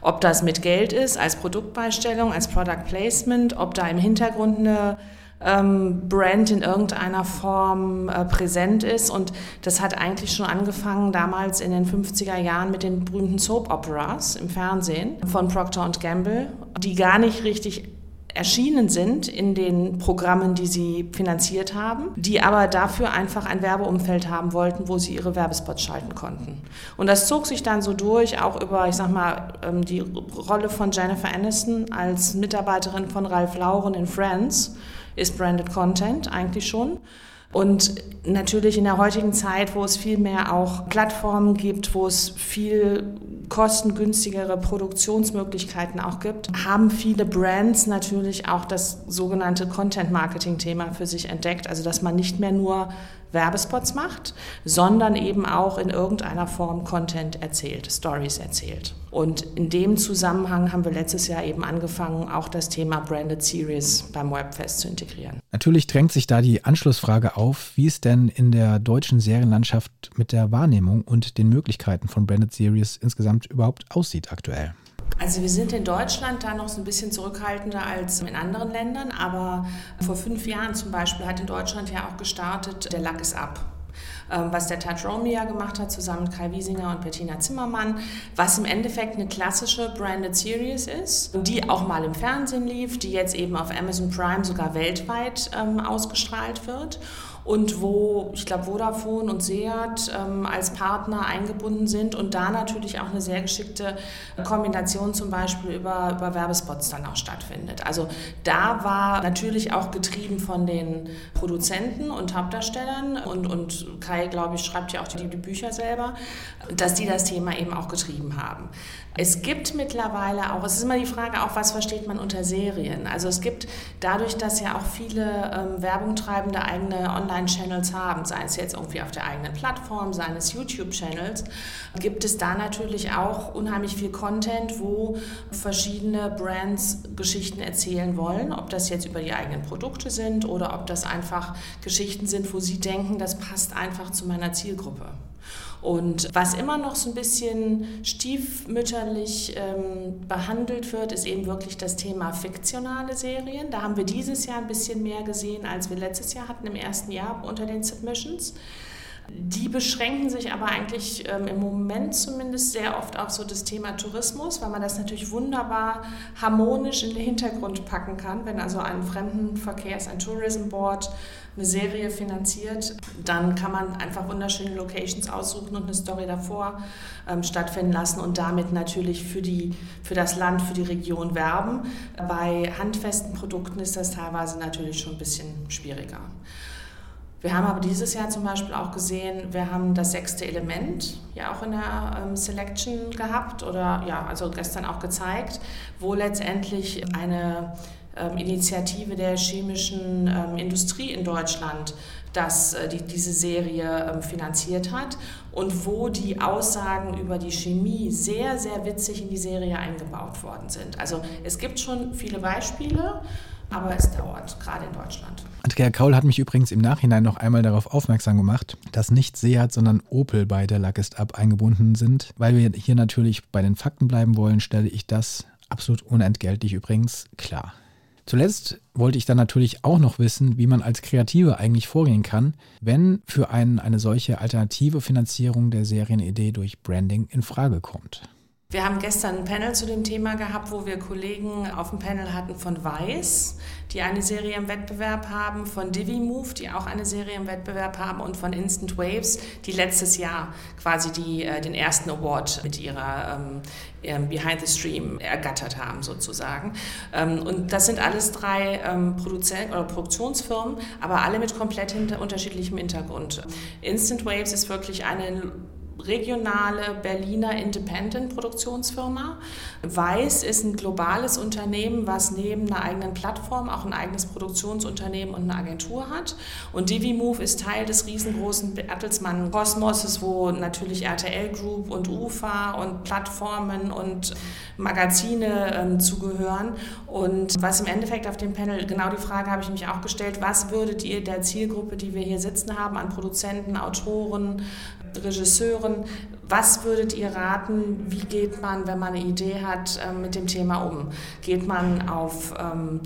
Ob das mit Geld ist, als Produktbeistellung, als Product Placement, ob da im Hintergrund eine ähm, Brand in irgendeiner Form äh, präsent ist. Und das hat eigentlich schon angefangen damals in den 50er Jahren mit den berühmten Soap Operas im Fernsehen von Procter Gamble, die gar nicht richtig erschienen sind in den Programmen, die sie finanziert haben, die aber dafür einfach ein Werbeumfeld haben wollten, wo sie ihre Werbespots schalten konnten. Und das zog sich dann so durch, auch über, ich sag mal, ähm, die Rolle von Jennifer Aniston als Mitarbeiterin von Ralph Lauren in Friends ist Branded Content eigentlich schon. Und natürlich in der heutigen Zeit, wo es viel mehr auch Plattformen gibt, wo es viel kostengünstigere Produktionsmöglichkeiten auch gibt, haben viele Brands natürlich auch das sogenannte Content-Marketing-Thema für sich entdeckt. Also dass man nicht mehr nur Werbespots macht, sondern eben auch in irgendeiner Form Content erzählt, Stories erzählt. Und in dem Zusammenhang haben wir letztes Jahr eben angefangen, auch das Thema Branded Series beim Webfest zu integrieren. Natürlich drängt sich da die Anschlussfrage auf, wie es denn in der deutschen Serienlandschaft mit der Wahrnehmung und den Möglichkeiten von Branded Series insgesamt überhaupt aussieht aktuell. Also wir sind in Deutschland da noch so ein bisschen zurückhaltender als in anderen Ländern, aber vor fünf Jahren zum Beispiel hat in Deutschland ja auch gestartet, der Lack ist ab ähm, was der Touch Romeo gemacht hat, zusammen mit Kai Wiesinger und Bettina Zimmermann, was im Endeffekt eine klassische Branded Series ist, die auch mal im Fernsehen lief, die jetzt eben auf Amazon Prime sogar weltweit ähm, ausgestrahlt wird und wo, ich glaube, Vodafone und Seat ähm, als Partner eingebunden sind und da natürlich auch eine sehr geschickte Kombination zum Beispiel über, über Werbespots dann auch stattfindet. Also da war natürlich auch getrieben von den Produzenten und Hauptdarstellern und, und Kai, glaube ich, schreibt ja auch die, die Bücher selber, dass die das Thema eben auch getrieben haben. Es gibt mittlerweile auch, es ist immer die Frage auch, was versteht man unter Serien? Also es gibt dadurch, dass ja auch viele ähm, Werbungtreibende eigene Online-Channels haben, sei es jetzt irgendwie auf der eigenen Plattform, sei es YouTube-Channels, gibt es da natürlich auch unheimlich viel Content, wo verschiedene Brands Geschichten erzählen wollen, ob das jetzt über die eigenen Produkte sind oder ob das einfach Geschichten sind, wo sie denken, das passt einfach zu meiner Zielgruppe. Und was immer noch so ein bisschen stiefmütterlich ähm, behandelt wird, ist eben wirklich das Thema fiktionale Serien. Da haben wir dieses Jahr ein bisschen mehr gesehen, als wir letztes Jahr hatten im ersten Jahr unter den Submissions. Die beschränken sich aber eigentlich ähm, im Moment zumindest sehr oft auf so das Thema Tourismus, weil man das natürlich wunderbar harmonisch in den Hintergrund packen kann. Wenn also ein Fremdenverkehrs-, ein Tourism Board eine Serie finanziert, dann kann man einfach wunderschöne Locations aussuchen und eine Story davor ähm, stattfinden lassen und damit natürlich für, die, für das Land, für die Region werben. Bei handfesten Produkten ist das teilweise natürlich schon ein bisschen schwieriger. Wir haben aber dieses Jahr zum Beispiel auch gesehen, wir haben das sechste Element ja auch in der ähm, Selection gehabt oder ja, also gestern auch gezeigt, wo letztendlich eine ähm, Initiative der chemischen ähm, Industrie in Deutschland das, äh, die, diese Serie ähm, finanziert hat und wo die Aussagen über die Chemie sehr, sehr witzig in die Serie eingebaut worden sind. Also es gibt schon viele Beispiele, aber es dauert, gerade in Deutschland. Andrea Kaul hat mich übrigens im Nachhinein noch einmal darauf aufmerksam gemacht, dass nicht Seat, sondern Opel bei der ist Up eingebunden sind. Weil wir hier natürlich bei den Fakten bleiben wollen, stelle ich das absolut unentgeltlich übrigens klar. Zuletzt wollte ich dann natürlich auch noch wissen, wie man als Kreative eigentlich vorgehen kann, wenn für einen eine solche alternative Finanzierung der Serienidee durch Branding in Frage kommt. Wir haben gestern ein Panel zu dem Thema gehabt, wo wir Kollegen auf dem Panel hatten von Weiß, die eine Serie im Wettbewerb haben, von DiviMove, die auch eine Serie im Wettbewerb haben und von Instant Waves, die letztes Jahr quasi die, äh, den ersten Award mit ihrer ähm, Behind the Stream ergattert haben sozusagen. Ähm, und das sind alles drei ähm, Produzenten oder Produktionsfirmen, aber alle mit komplett unterschiedlichem Hintergrund. Instant Waves ist wirklich eine regionale Berliner Independent-Produktionsfirma. Weiß ist ein globales Unternehmen, was neben einer eigenen Plattform auch ein eigenes Produktionsunternehmen und eine Agentur hat. Und DiviMove ist Teil des riesengroßen Bertelsmann Kosmoses, wo natürlich RTL Group und UFA und Plattformen und Magazine ähm, zugehören. Und was im Endeffekt auf dem Panel, genau die Frage habe ich mich auch gestellt, was würdet ihr der Zielgruppe, die wir hier sitzen haben, an Produzenten, Autoren, Regisseuren, was würdet ihr raten, wie geht man, wenn man eine Idee hat, ähm, mit dem Thema um? Geht man auf ähm,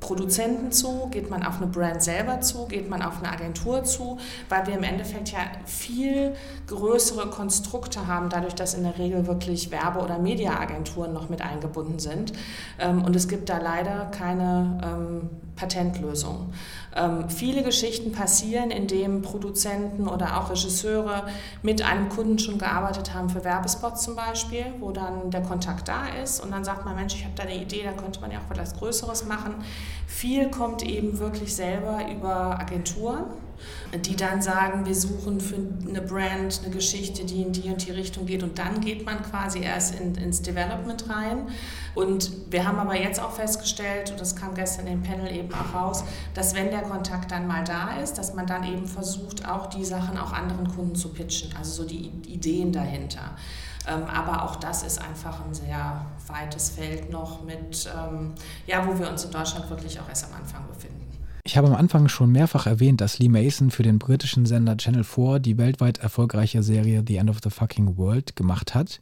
Produzenten zu, geht man auf eine Brand selber zu, geht man auf eine Agentur zu, weil wir im Endeffekt ja viel größere Konstrukte haben, dadurch, dass in der Regel wirklich Werbe- oder Mediaagenturen noch mit eingebunden sind. Ähm, und es gibt da leider keine ähm, Patentlösung. Ähm, viele Geschichten passieren, indem Produzenten oder auch Regisseure mit einem Kunden schon gearbeitet haben für Werbespots zum Beispiel, wo dann der Kontakt da ist und dann sagt man, Mensch, ich habe da eine Idee, da könnte man ja auch etwas Größeres machen. Viel kommt eben wirklich selber über Agenturen die dann sagen, wir suchen für eine Brand eine Geschichte, die in die und die Richtung geht und dann geht man quasi erst in, ins Development rein. Und wir haben aber jetzt auch festgestellt, und das kam gestern im Panel eben auch raus, dass wenn der Kontakt dann mal da ist, dass man dann eben versucht, auch die Sachen auch anderen Kunden zu pitchen, also so die Ideen dahinter. Ähm, aber auch das ist einfach ein sehr weites Feld noch mit, ähm, ja, wo wir uns in Deutschland wirklich auch erst am Anfang befinden. Ich habe am Anfang schon mehrfach erwähnt, dass Lee Mason für den britischen Sender Channel 4 die weltweit erfolgreiche Serie The End of the Fucking World gemacht hat.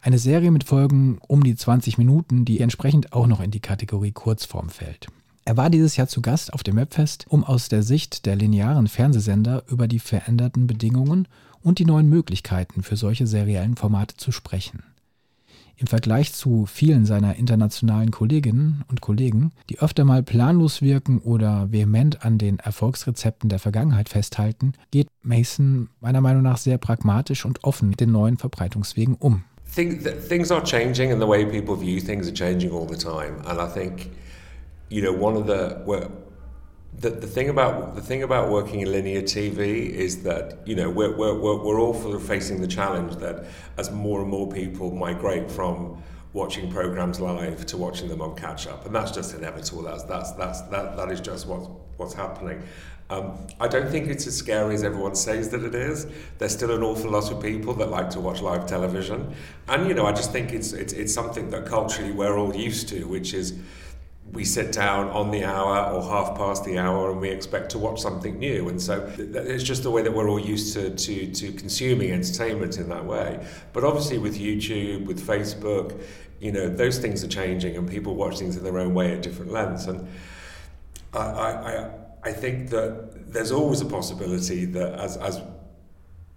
Eine Serie mit Folgen um die 20 Minuten, die entsprechend auch noch in die Kategorie Kurzform fällt. Er war dieses Jahr zu Gast auf dem Webfest, um aus der Sicht der linearen Fernsehsender über die veränderten Bedingungen und die neuen Möglichkeiten für solche seriellen Formate zu sprechen. Im Vergleich zu vielen seiner internationalen Kolleginnen und Kollegen, die öfter mal planlos wirken oder vehement an den Erfolgsrezepten der Vergangenheit festhalten, geht Mason meiner Meinung nach sehr pragmatisch und offen mit den neuen Verbreitungswegen um. Things are changing and the way people view things are changing all the time. And I think, you know, one of the the, the thing about the thing about working in linear TV is that you know we're, we're, we're all sort of facing the challenge that as more and more people migrate from watching programs live to watching them on catch up, and that's just inevitable. That's that's that's that that is just what's what's happening. Um, I don't think it's as scary as everyone says that it is. There's still an awful lot of people that like to watch live television, and you know I just think it's it's it's something that culturally we're all used to, which is we sit down on the hour or half past the hour and we expect to watch something new. And so it's just the way that we're all used to, to, to consuming entertainment in that way. But obviously with youtube with facebook you know those things are changing and people watch things in their own way at different lengths. And i, I, I think that there's always a possibility that as, as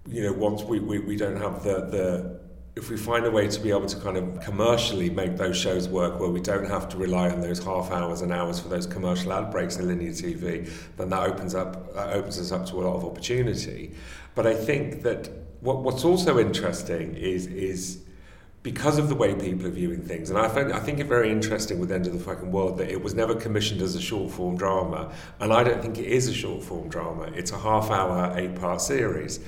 you know, once we, we, we don't have the, the if we find a way to be able to kind of commercially make those shows work where we don't have to rely on those half hours and hours for those commercial ad breaks in linear TV, then that opens up that opens us up to a lot of opportunity. But I think that what, what's also interesting is is because of the way people are viewing things, and I, I think it very interesting with End of the Fucking World that it was never commissioned as a short form drama, and I don't think it is a short form drama. It's a half hour, eight part series.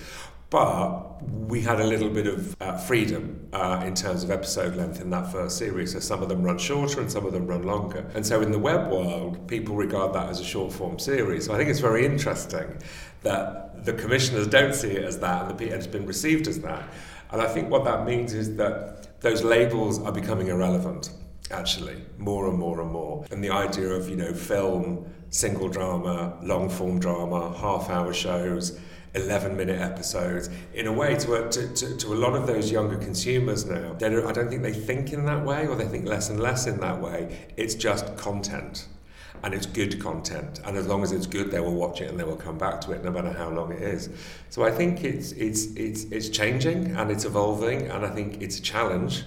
But we had a little bit of uh, freedom uh, in terms of episode length in that first series. So some of them run shorter and some of them run longer. And so in the web world, people regard that as a short form series. So I think it's very interesting that the commissioners don't see it as that and the, it's been received as that. And I think what that means is that those labels are becoming irrelevant, actually, more and more and more. And the idea of, you know, film, single drama, long form drama, half hour shows, 11 minute episodes in a way to a, to, to, to a lot of those younger consumers now. I don't think they think in that way or they think less and less in that way. It's just content and it's good content and as long as it's good they will watch it and they will come back to it no matter how long it is. So I think it's it's it's it's changing and it's evolving and I think it's a challenge.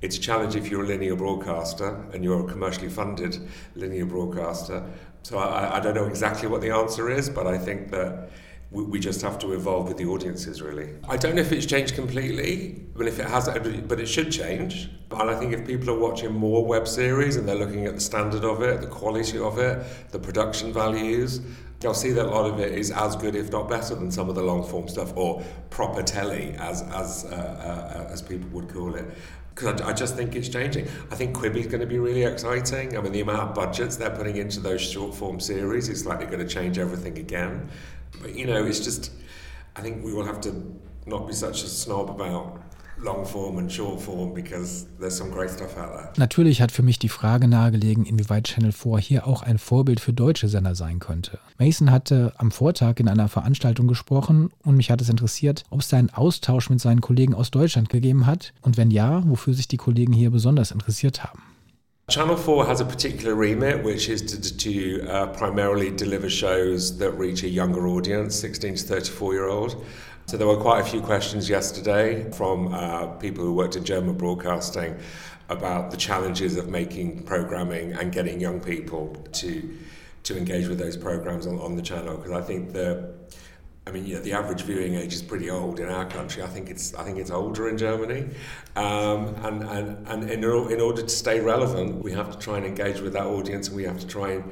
It's a challenge if you're a linear broadcaster and you're a commercially funded linear broadcaster. So I, I don't know exactly what the answer is but I think that we, we just have to evolve with the audiences, really. I don't know if it's changed completely, but if it has, but it should change. And I think if people are watching more web series and they're looking at the standard of it, the quality of it, the production values, they'll see that a lot of it is as good, if not better, than some of the long form stuff or proper telly, as as uh, uh, as people would call it. Because I, I, just think it's changing. I think Quibi's going to be really exciting. I mean, the amount of budgets they're putting into those short form series is likely going to change everything again. But you know, it's just, I think we will have to not be such a snob about long form and short form because there's some great stuff out there. Natürlich hat für mich die Frage nahegelegen, inwieweit Channel 4 hier auch ein Vorbild für deutsche Sender sein könnte. Mason hatte am Vortag in einer Veranstaltung gesprochen und mich hat es interessiert, ob es einen Austausch mit seinen Kollegen aus Deutschland gegeben hat und wenn ja, wofür sich die Kollegen hier besonders interessiert haben. Channel 4 has a particular remit, which is to, to uh, primarily deliver shows that reach a younger audience, 16 to 34 year old. So there were quite a few questions yesterday from uh, people who worked in German broadcasting about the challenges of making programming and getting young people to to engage with those programs on, on the channel because I think the I mean, you know, the average viewing age is pretty old in our country. I think it's I think it's older in Germany, um, and and and in, in order to stay relevant, we have to try and engage with that audience, and we have to try and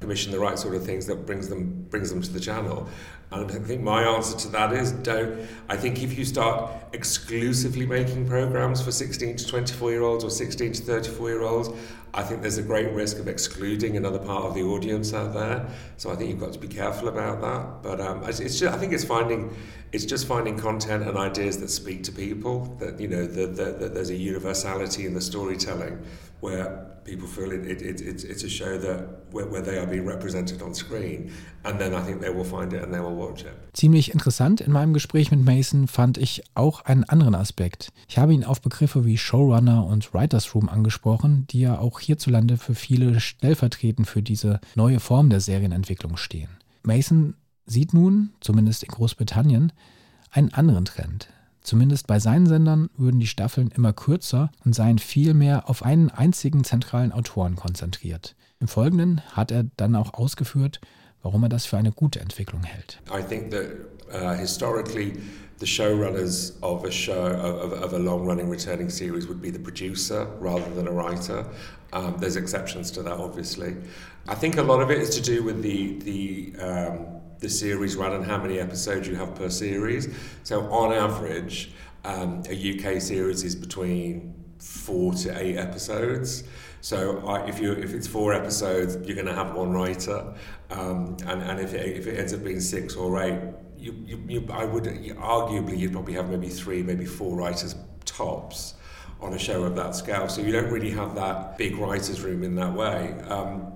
commission the right sort of things that brings them brings them to the channel. And I think my answer to that is don't. I think if you start exclusively making programs for 16 to 24 year olds or 16 to 34 year olds, I think there's a great risk of excluding another part of the audience out there. So I think you've got to be careful about that. But um, it's just, I think it's finding, it's just finding content and ideas that speak to people. That you know, that the, the, there's a universality in the storytelling where people feel it, it, it, it's, it's a show that where, where they are being represented on screen and then I think they will find it and they will watch it. Ziemlich interessant in meinem Gespräch mit Mason fand ich auch einen anderen Aspekt. Ich habe ihn auf Begriffe wie Showrunner und Writers Room angesprochen, die ja auch hierzulande für viele stellvertretend für diese neue Form der Serienentwicklung stehen. Mason sieht nun, zumindest in Großbritannien, einen anderen Trend. Zumindest bei seinen Sendern würden die Staffeln immer kürzer und seien viel mehr auf einen einzigen zentralen Autoren konzentriert. Im Folgenden hat er dann auch ausgeführt, warum er das für eine gute Entwicklung hält. I think that uh, historically the showrunners of a show of, of a long-running returning series would be the producer rather than a writer. Um, there's exceptions to that, obviously. I think a lot of it is to do with the the um, the series run and how many episodes you have per series. So on average, um, a UK series is between four to eight episodes. So uh, if you if it's four episodes, you're going to have one writer, um, and and if it, if it ends up being six or eight, you, you, you I would arguably you'd probably have maybe three, maybe four writers tops on a show of that scale. So you don't really have that big writers' room in that way. Um,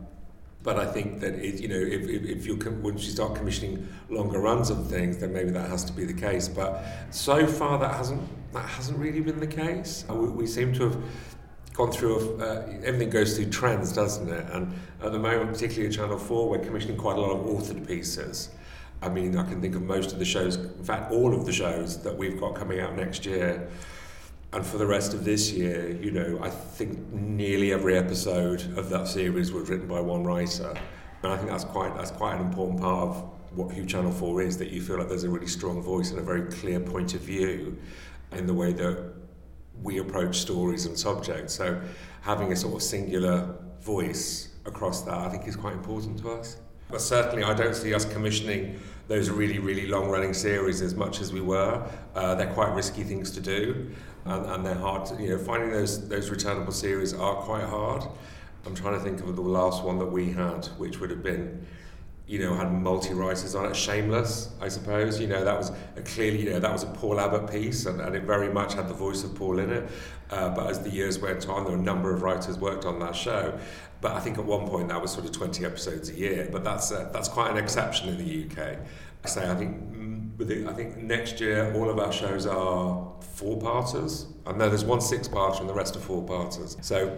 but I think that it, you know, if, if, if you once you start commissioning longer runs of things, then maybe that has to be the case. But so far, that hasn't that hasn't really been the case. Uh, we, we seem to have gone through a, uh, everything goes through trends, doesn't it? And at the moment, particularly at Channel Four, we're commissioning quite a lot of authored pieces. I mean, I can think of most of the shows, in fact, all of the shows that we've got coming out next year. And for the rest of this year, you know, I think nearly every episode of that series was written by one writer. And I think that's quite that's quite an important part of what Who Channel 4 is, that you feel like there's a really strong voice and a very clear point of view in the way that we approach stories and subjects. So having a sort of singular voice across that, I think is quite important to us. But certainly, I don't see us commissioning those really, really long running series as much as we were. Uh, they're quite risky things to do, and, and they're hard to, you know, finding those, those returnable series are quite hard. I'm trying to think of the last one that we had, which would have been you know, had multi-writers on it. Shameless, I suppose. You know, that was a clearly, you know, that was a Paul Abbott piece, and, and it very much had the voice of Paul in it. Uh, but as the years went on, there were a number of writers worked on that show. But I think at one point that was sort of 20 episodes a year. But that's uh, that's quite an exception in the UK. I say I think mm, I think next year all of our shows are four-parters. I know there's one six-parter and the rest are four-parters. So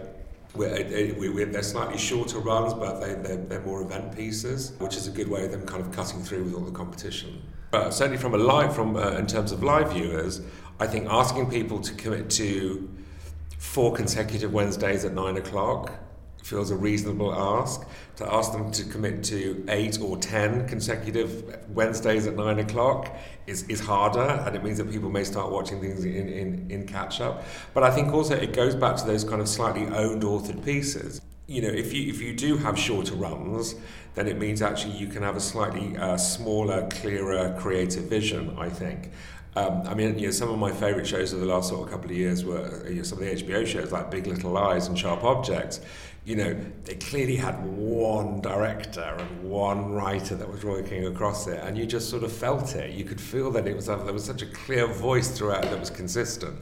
we're, we're, they're slightly shorter runs, but they, they're, they're more event pieces, which is a good way of them kind of cutting through with all the competition. But certainly from a live, from uh, in terms of live viewers, I think asking people to commit to four consecutive Wednesdays at nine o'clock feels a reasonable ask. To ask them to commit to eight or ten consecutive Wednesdays at nine o'clock is, is harder, and it means that people may start watching things in, in, in catch up. But I think also it goes back to those kind of slightly owned authored pieces. You know, if you if you do have shorter runs, then it means actually you can have a slightly uh, smaller, clearer creative vision. I think. Um, I mean, you know, some of my favourite shows of the last sort of couple of years were you know, some of the HBO shows like Big Little Lies and Sharp Objects. You know, they clearly had one director and one writer that was working across it, and you just sort of felt it. You could feel that it was there was such a clear voice throughout that was consistent,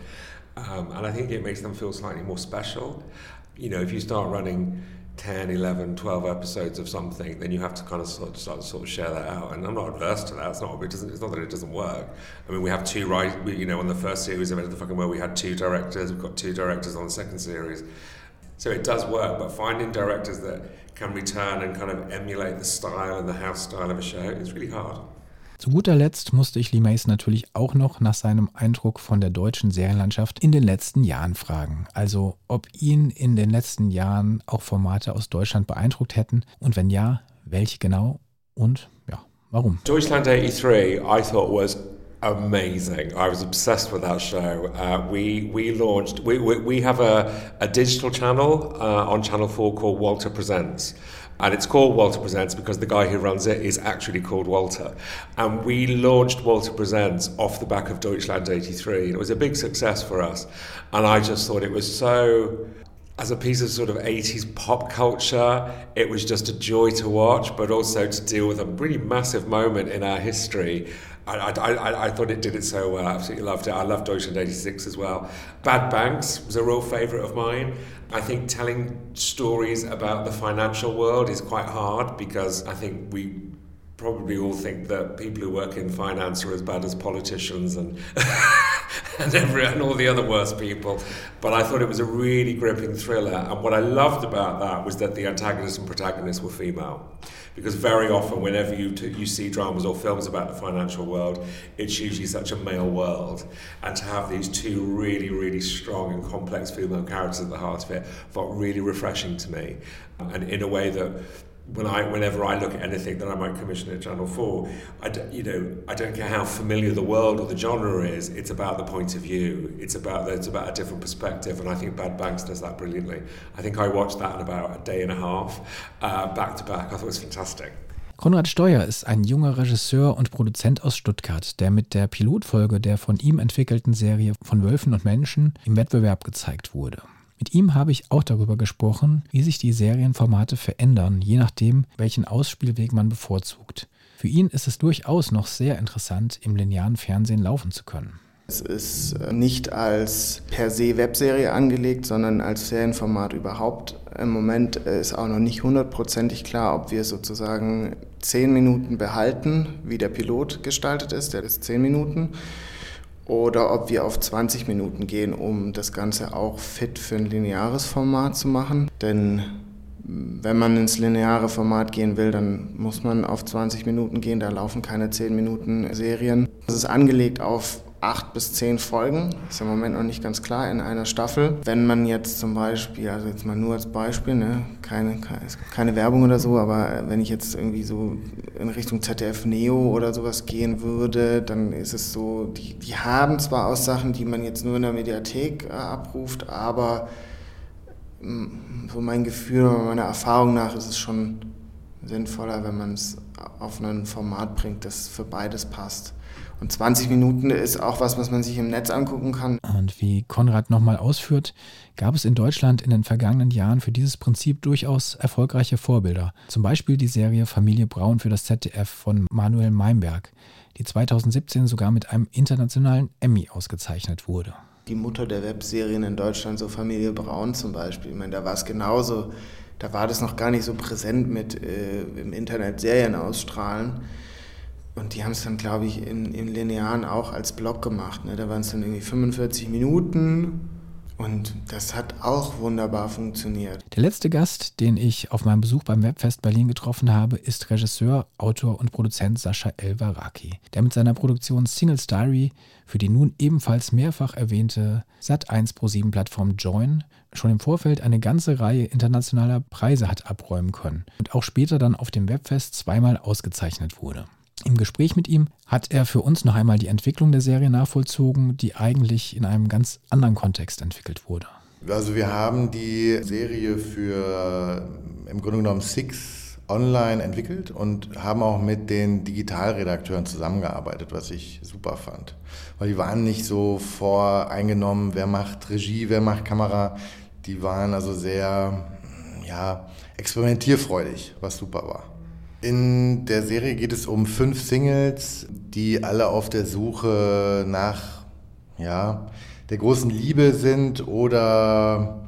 um, and I think it makes them feel slightly more special. You know, if you start running 10, 11, 12 episodes of something, then you have to kind of sort of start to sort of share that out. And I'm not adverse to that. It's not, it doesn't, it's not that it doesn't work. I mean, we have two, right, you know, on the first series of Enter the Fucking World, we had two directors. We've got two directors on the second series. So it does work, but finding directors that can return and kind of emulate the style and the house style of a show is really hard. Zu guter Letzt musste ich Lee Mason natürlich auch noch nach seinem Eindruck von der deutschen Serienlandschaft in den letzten Jahren fragen. Also, ob ihn in den letzten Jahren auch Formate aus Deutschland beeindruckt hätten und wenn ja, welche genau und ja, warum. Deutschland 83 I thought was amazing. I was obsessed with that show. Uh, we we launched. We we, we have a, a digital channel uh, on Channel Four called Walter Presents. And it's called Walter Presents because the guy who runs it is actually called Walter. And we launched Walter Presents off the back of Deutschland 83. It was a big success for us. And I just thought it was so as a piece of sort of 80s pop culture, it was just a joy to watch, but also to deal with a really massive moment in our history. I, I, I, I thought it did it so well. I absolutely loved it. I loved Deutschland 86 as well. Bad Banks was a real favourite of mine. I think telling stories about the financial world is quite hard because I think we probably all think that people who work in finance are as bad as politicians and and, every, and all the other worst people. But I thought it was a really gripping thriller, and what I loved about that was that the antagonist and protagonist were female. Because very often whenever you, t- you see dramas or films about the financial world it's usually such a male world. And to have these two really really strong and complex female characters at the heart of it felt really refreshing to me. And in a way that when I, whenever I look at anything that I might commission at Channel 4, I d- you know, I don't care how familiar the world or the genre is, it's about the point of view. It's about, it's about a different perspective, and I think Bad Banks does that brilliantly. I think I watched that in about a day and a half, uh, back to back. I thought it was fantastic. Konrad Steuer ist ein junger Regisseur und Produzent aus Stuttgart, der mit der Pilotfolge der von ihm entwickelten Serie von Wölfen und Menschen im Wettbewerb gezeigt wurde. Mit ihm habe ich auch darüber gesprochen, wie sich die Serienformate verändern, je nachdem, welchen Ausspielweg man bevorzugt. Für ihn ist es durchaus noch sehr interessant, im linearen Fernsehen laufen zu können. Es ist äh, nicht als per se Webserie angelegt, sondern als Serienformat überhaupt. Im Moment ist auch noch nicht hundertprozentig klar, ob wir sozusagen zehn Minuten behalten, wie der Pilot gestaltet ist, der ist zehn Minuten oder ob wir auf 20 Minuten gehen, um das Ganze auch fit für ein lineares Format zu machen. Denn wenn man ins lineare Format gehen will, dann muss man auf 20 Minuten gehen. Da laufen keine 10 Minuten Serien. Das ist angelegt auf acht bis zehn Folgen. Ist im Moment noch nicht ganz klar in einer Staffel. Wenn man jetzt zum Beispiel, also jetzt mal nur als Beispiel, ne, keine, keine Werbung oder so, aber wenn ich jetzt irgendwie so in Richtung ZDF Neo oder sowas gehen würde, dann ist es so, die, die haben zwar auch Sachen, die man jetzt nur in der Mediathek äh, abruft, aber mm, so mein Gefühl oder meiner Erfahrung nach ist es schon sinnvoller, wenn man es auf ein Format bringt, das für beides passt. Und 20 Minuten ist auch was, was man sich im Netz angucken kann. Und wie Konrad nochmal ausführt, gab es in Deutschland in den vergangenen Jahren für dieses Prinzip durchaus erfolgreiche Vorbilder. Zum Beispiel die Serie Familie Braun für das ZDF von Manuel Meimberg, die 2017 sogar mit einem internationalen Emmy ausgezeichnet wurde. Die Mutter der Webserien in Deutschland, so Familie Braun zum Beispiel, ich meine, da war es genauso. Da war das noch gar nicht so präsent mit äh, im Internet Serien ausstrahlen. Und die haben es dann, glaube ich, in, in Linearen auch als Blog gemacht. Ne? Da waren es dann irgendwie 45 Minuten und das hat auch wunderbar funktioniert. Der letzte Gast, den ich auf meinem Besuch beim Webfest Berlin getroffen habe, ist Regisseur, Autor und Produzent Sascha Elvaraki, der mit seiner Produktion Singles Diary für die nun ebenfalls mehrfach erwähnte Sat1 Pro7 Plattform Join schon im Vorfeld eine ganze Reihe internationaler Preise hat abräumen können und auch später dann auf dem Webfest zweimal ausgezeichnet wurde. Im Gespräch mit ihm hat er für uns noch einmal die Entwicklung der Serie nachvollzogen, die eigentlich in einem ganz anderen Kontext entwickelt wurde. Also wir haben die Serie für im Grunde genommen Six online entwickelt und haben auch mit den Digitalredakteuren zusammengearbeitet, was ich super fand. Weil die waren nicht so voreingenommen, wer macht Regie, wer macht Kamera. Die waren also sehr ja, experimentierfreudig, was super war. In der Serie geht es um fünf Singles, die alle auf der Suche nach ja, der großen Liebe sind oder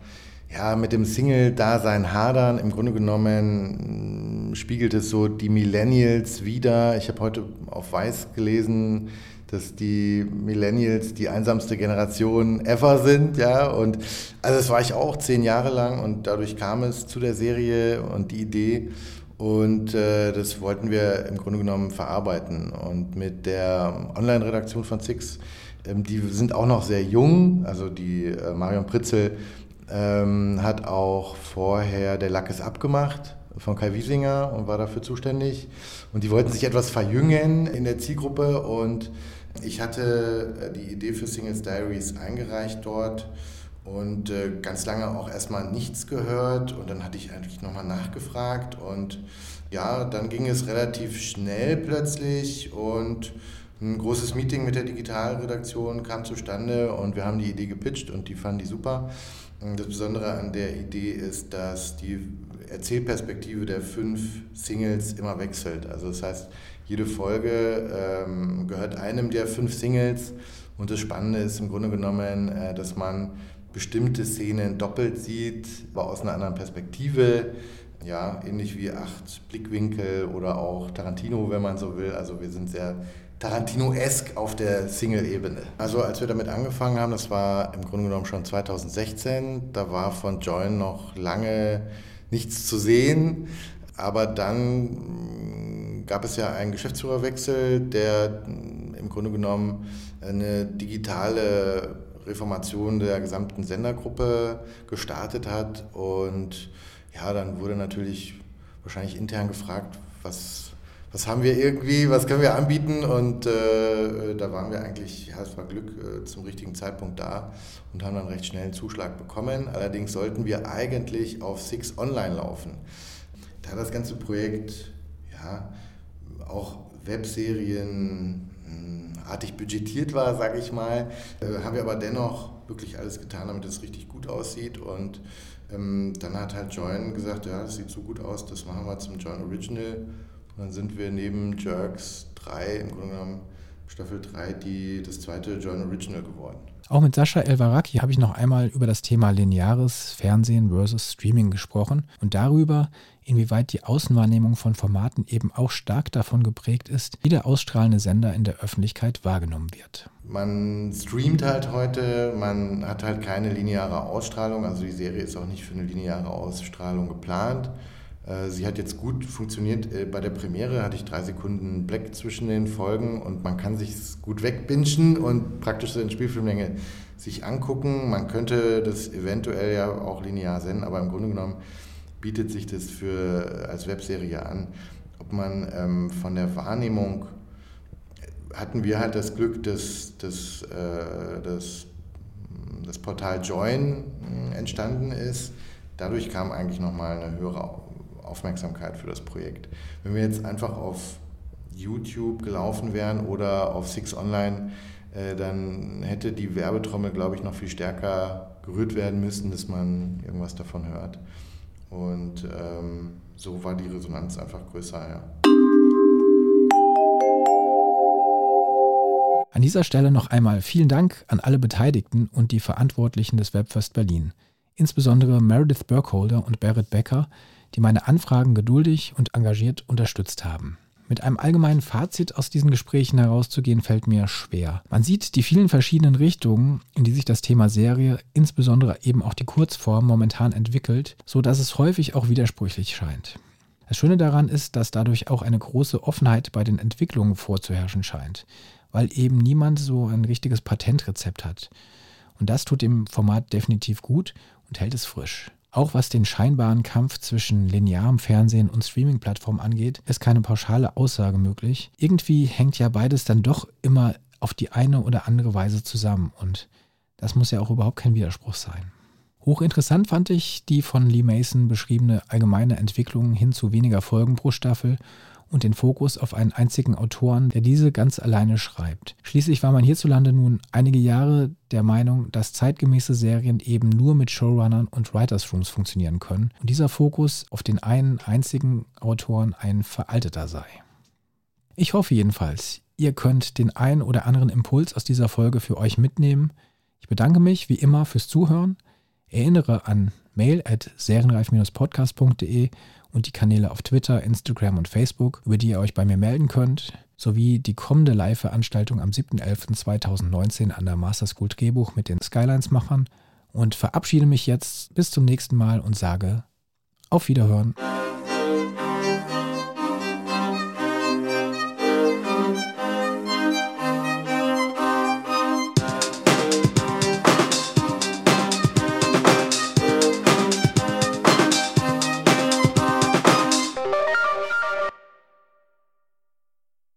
ja, mit dem Single-Dasein hadern. Im Grunde genommen mm, spiegelt es so die Millennials wieder. Ich habe heute auf Weiß gelesen, dass die Millennials die einsamste Generation ever sind, ja. Und also das war ich auch zehn Jahre lang und dadurch kam es zu der Serie und die Idee. Und äh, das wollten wir im Grunde genommen verarbeiten. Und mit der Online-Redaktion von Six, ähm, die sind auch noch sehr jung. Also die äh, Marion Pritzel ähm, hat auch vorher Der Lack ist abgemacht von Kai Wiesinger und war dafür zuständig. Und die wollten sich etwas verjüngen in der Zielgruppe. Und ich hatte äh, die Idee für Singles Diaries eingereicht dort und äh, ganz lange auch erstmal nichts gehört. Und dann hatte ich eigentlich nochmal nachgefragt. Und ja, dann ging es relativ schnell plötzlich. Und ein großes Meeting mit der Digitalredaktion kam zustande. Und wir haben die Idee gepitcht und die fanden die super. Das Besondere an der Idee ist, dass die Erzählperspektive der fünf Singles immer wechselt. Also das heißt, jede Folge ähm, gehört einem der fünf Singles. Und das Spannende ist im Grunde genommen, äh, dass man bestimmte Szenen doppelt sieht, aber aus einer anderen Perspektive. Ja, ähnlich wie acht Blickwinkel oder auch Tarantino, wenn man so will. Also wir sind sehr Tarantino-esk auf der Single-Ebene. Also als wir damit angefangen haben, das war im Grunde genommen schon 2016, da war von Join noch lange nichts zu sehen. Aber dann mm, gab es ja einen Geschäftsführerwechsel, der mm, im Grunde genommen eine digitale Reformation der gesamten Sendergruppe gestartet hat. Und ja, dann wurde natürlich wahrscheinlich intern gefragt, was, was haben wir irgendwie, was können wir anbieten? Und äh, da waren wir eigentlich, ja, es war Glück, äh, zum richtigen Zeitpunkt da und haben dann recht schnell einen Zuschlag bekommen. Allerdings sollten wir eigentlich auf Six Online laufen. Da das ganze Projekt, ja, auch Webserien, artig budgetiert war, sage ich mal, äh, haben wir aber dennoch wirklich alles getan, damit es richtig gut aussieht. Und ähm, dann hat halt Join gesagt, ja, das sieht so gut aus, das machen wir zum Join Original. Und dann sind wir neben Jerks 3, im Grunde genommen Staffel 3, die, das zweite Join Original geworden. Auch mit Sascha Elvaraki habe ich noch einmal über das Thema lineares Fernsehen versus Streaming gesprochen und darüber, inwieweit die Außenwahrnehmung von Formaten eben auch stark davon geprägt ist, wie der ausstrahlende Sender in der Öffentlichkeit wahrgenommen wird. Man streamt halt heute, man hat halt keine lineare Ausstrahlung, also die Serie ist auch nicht für eine lineare Ausstrahlung geplant. Äh, sie hat jetzt gut funktioniert. Äh, bei der Premiere hatte ich drei Sekunden Black zwischen den Folgen und man kann sich gut wegbingen und praktisch so in Spielfilmlänge sich angucken. Man könnte das eventuell ja auch linear senden, aber im Grunde genommen bietet sich das für, als Webserie an. Ob man ähm, von der Wahrnehmung äh, hatten wir halt das Glück, dass, dass, äh, dass das Portal Join entstanden ist. Dadurch kam eigentlich nochmal eine höhere Aufmerksamkeit für das Projekt. Wenn wir jetzt einfach auf YouTube gelaufen wären oder auf Six Online, äh, dann hätte die Werbetrommel, glaube ich, noch viel stärker gerührt werden müssen, dass man irgendwas davon hört. Und ähm, so war die Resonanz einfach größer, ja. An dieser Stelle noch einmal vielen Dank an alle Beteiligten und die Verantwortlichen des Webfest Berlin, insbesondere Meredith Burkholder und Barrett Becker, die meine Anfragen geduldig und engagiert unterstützt haben. Mit einem allgemeinen Fazit aus diesen Gesprächen herauszugehen, fällt mir schwer. Man sieht die vielen verschiedenen Richtungen, in die sich das Thema Serie, insbesondere eben auch die Kurzform, momentan entwickelt, so dass es häufig auch widersprüchlich scheint. Das Schöne daran ist, dass dadurch auch eine große Offenheit bei den Entwicklungen vorzuherrschen scheint, weil eben niemand so ein richtiges Patentrezept hat. Und das tut dem Format definitiv gut und hält es frisch. Auch was den scheinbaren Kampf zwischen linearem Fernsehen und Streaming-Plattformen angeht, ist keine pauschale Aussage möglich. Irgendwie hängt ja beides dann doch immer auf die eine oder andere Weise zusammen und das muss ja auch überhaupt kein Widerspruch sein. Hochinteressant fand ich die von Lee Mason beschriebene allgemeine Entwicklung hin zu weniger Folgen pro Staffel und den Fokus auf einen einzigen Autoren, der diese ganz alleine schreibt. Schließlich war man hierzulande nun einige Jahre der Meinung, dass zeitgemäße Serien eben nur mit Showrunnern und Writers Rooms funktionieren können und dieser Fokus auf den einen einzigen Autoren ein veralteter sei. Ich hoffe jedenfalls, ihr könnt den einen oder anderen Impuls aus dieser Folge für euch mitnehmen. Ich bedanke mich wie immer fürs Zuhören, erinnere an mail at serienreif-podcast.de und die Kanäle auf Twitter, Instagram und Facebook, über die ihr euch bei mir melden könnt, sowie die kommende Live-Veranstaltung am 7.11.2019 an der Master School Drehbuch mit den Skylines-Machern und verabschiede mich jetzt bis zum nächsten Mal und sage auf Wiederhören.